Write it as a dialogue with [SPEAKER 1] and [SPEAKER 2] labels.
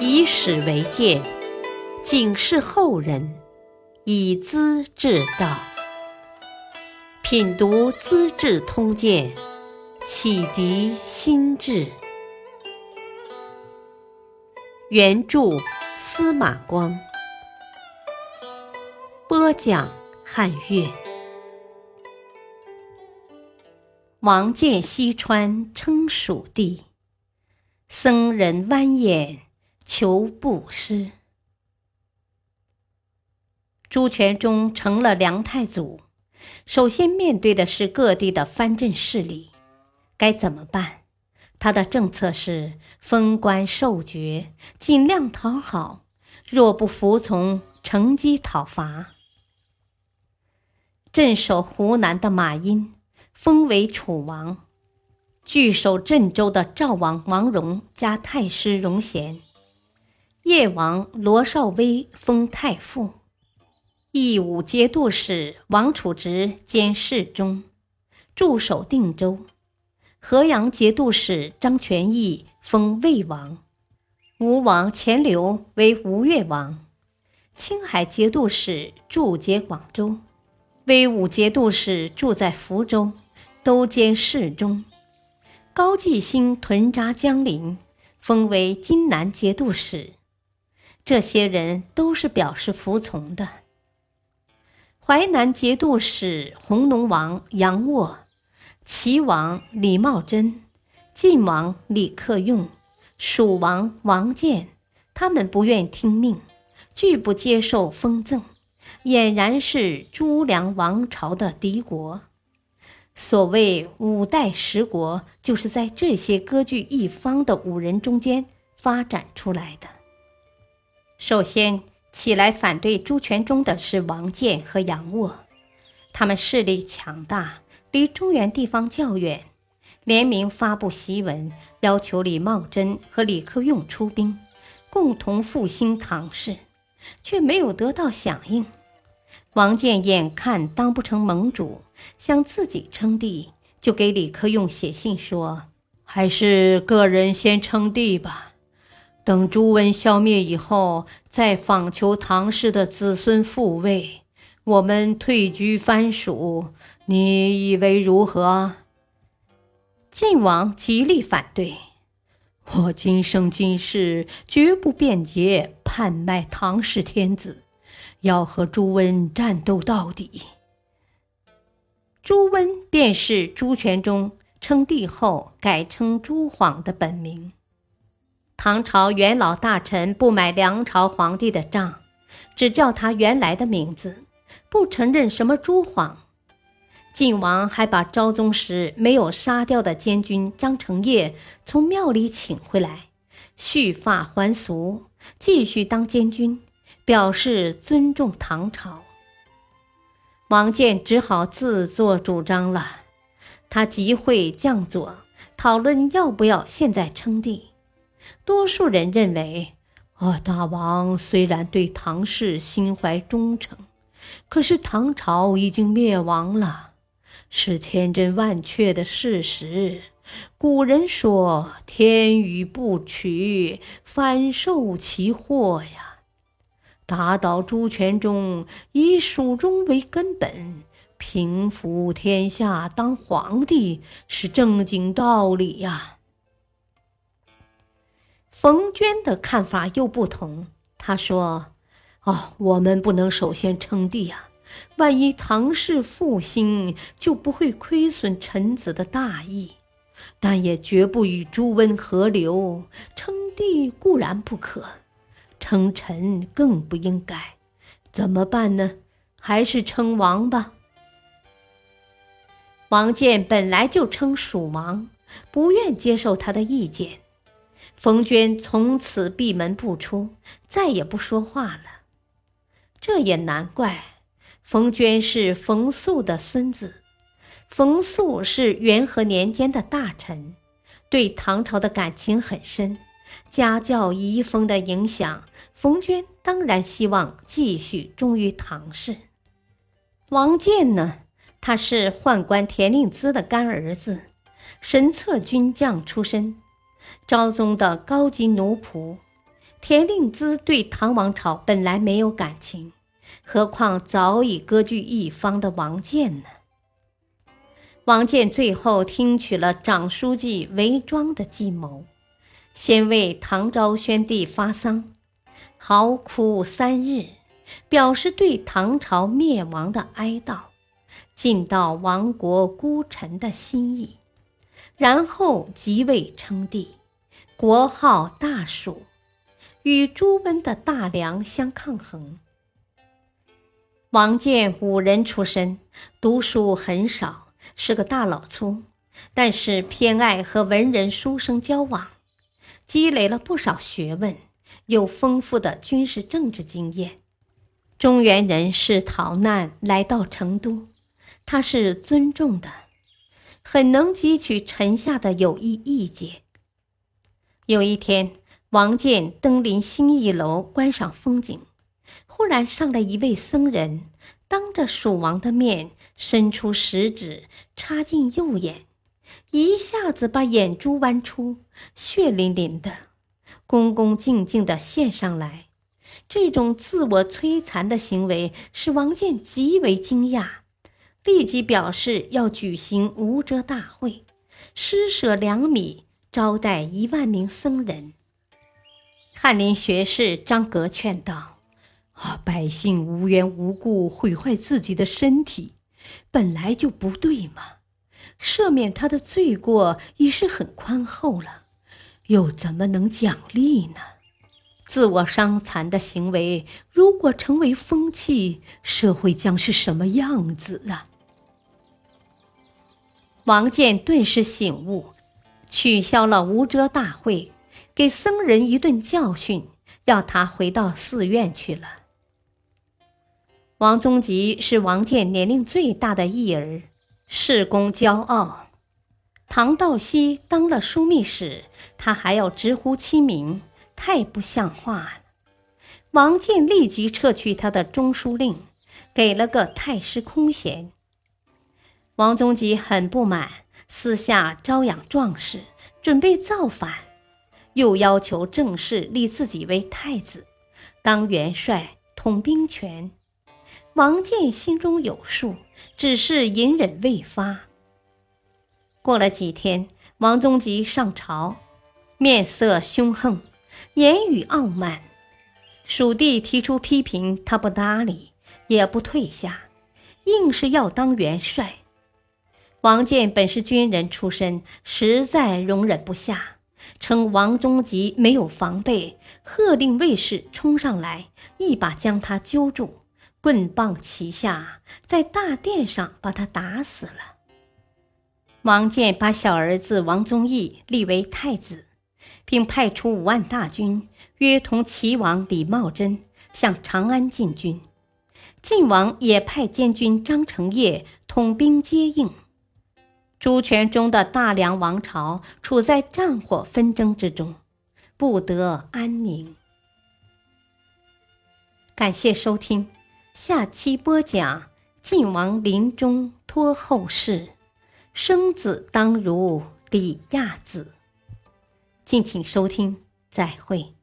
[SPEAKER 1] 以史为鉴，警示后人，以资治道。品读《资治通鉴》，启迪心智。原著司马光，播讲汉乐。王建西川称蜀地，僧人弯眼求布施。朱全忠成了梁太祖，首先面对的是各地的藩镇势力，该怎么办？他的政策是封官授爵，尽量讨好；若不服从，乘机讨伐。镇守湖南的马殷封为楚王，据守郑州的赵王王戎加太师荣贤，叶王罗绍威封太傅，义武节度使王处直兼侍中，驻守定州。河阳节度使张全义封魏王，吴王钱镠为吴越王。青海节度使驻节广州，威武节度使住在福州，都兼侍中。高季兴屯扎江陵，封为荆南节度使。这些人都是表示服从的。淮南节度使弘农王杨沃。齐王李茂贞、晋王李克用、蜀王王建，他们不愿听命，拒不接受封赠，俨然是朱梁王朝的敌国。所谓五代十国，就是在这些割据一方的五人中间发展出来的。首先起来反对朱全忠的是王建和杨沃，他们势力强大。离中原地方较远，联名发布檄文，要求李茂贞和李克用出兵，共同复兴唐氏，却没有得到响应。王建眼看当不成盟主，想自己称帝，就给李克用写信说：“还是个人先称帝吧，等朱温消灭以后，再访求唐氏的子孙复位。我们退居藩属。”你以为如何？晋王极力反对，我今生今世绝不便捷叛卖唐氏天子，要和朱温战斗到底。朱温便是朱全忠称帝后改称朱晃的本名。唐朝元老大臣不买梁朝皇帝的账，只叫他原来的名字，不承认什么朱晃。晋王还把昭宗时没有杀掉的监军张承业从庙里请回来，蓄发还俗，继续当监军，表示尊重唐朝。王建只好自作主张了。他集会将佐，讨论要不要现在称帝。多数人认为，哦，大王虽然对唐氏心怀忠诚，可是唐朝已经灭亡了。是千真万确的事实。古人说：“天与不取，反受其祸呀。”打倒朱全忠，以蜀中为根本，平服天下，当皇帝是正经道理呀。冯娟的看法又不同，他说：“哦，我们不能首先称帝呀。”万一唐氏复兴，就不会亏损臣子的大义，但也绝不与朱温合流。称帝固然不可，称臣更不应该。怎么办呢？还是称王吧。王建本来就称蜀王，不愿接受他的意见。冯娟从此闭门不出，再也不说话了。这也难怪。冯娟是冯素的孙子，冯素是元和年间的大臣，对唐朝的感情很深。家教遗风的影响，冯娟当然希望继续忠于唐氏。王建呢，他是宦官田令孜的干儿子，神策军将出身，昭宗的高级奴仆，田令孜对唐王朝本来没有感情，何况早已割据一方的王建呢？王建最后听取了长书记韦庄的计谋，先为唐昭宣帝发丧，嚎哭三日，表示对唐朝灭亡的哀悼，尽到亡国孤臣的心意，然后即位称帝，国号大蜀。与朱温的大梁相抗衡。王建武人出身，读书很少，是个大老粗，但是偏爱和文人书生交往，积累了不少学问，有丰富的军事政治经验。中原人士逃难来到成都，他是尊重的，很能汲取臣下的有益意见。有一天。王建登临兴义楼观赏风景，忽然上来一位僧人，当着蜀王的面伸出食指插进右眼，一下子把眼珠剜出，血淋淋的，恭恭敬敬地献上来。这种自我摧残的行为使王建极为惊讶，立即表示要举行无遮大会，施舍粮米，招待一万名僧人。翰林学士张格劝道：“啊，百姓无缘无故毁坏自己的身体，本来就不对嘛。赦免他的罪过已是很宽厚了，又怎么能奖励呢？自我伤残的行为如果成为风气，社会将是什么样子啊？”王建顿时醒悟，取消了无遮大会。给僧人一顿教训，要他回到寺院去了。王宗吉是王建年龄最大的义儿，事功骄傲。唐道熙当了枢密使，他还要直呼其名，太不像话了。王建立即撤去他的中书令，给了个太师空衔。王宗吉很不满，私下招养壮士，准备造反。又要求正式立自己为太子，当元帅，统兵权。王建心中有数，只是隐忍未发。过了几天，王宗吉上朝，面色凶横，言语傲慢。蜀地提出批评，他不搭理，也不退下，硬是要当元帅。王建本是军人出身，实在容忍不下。称王宗吉没有防备，喝令卫士冲上来，一把将他揪住，棍棒齐下，在大殿上把他打死了。王建把小儿子王宗义立为太子，并派出五万大军，约同齐王李茂贞向长安进军。晋王也派监军张承业统兵接应。朱权中的大梁王朝处在战火纷争之中，不得安宁。感谢收听，下期播讲晋王临终托后事，生子当如李亚子。敬请收听，再会。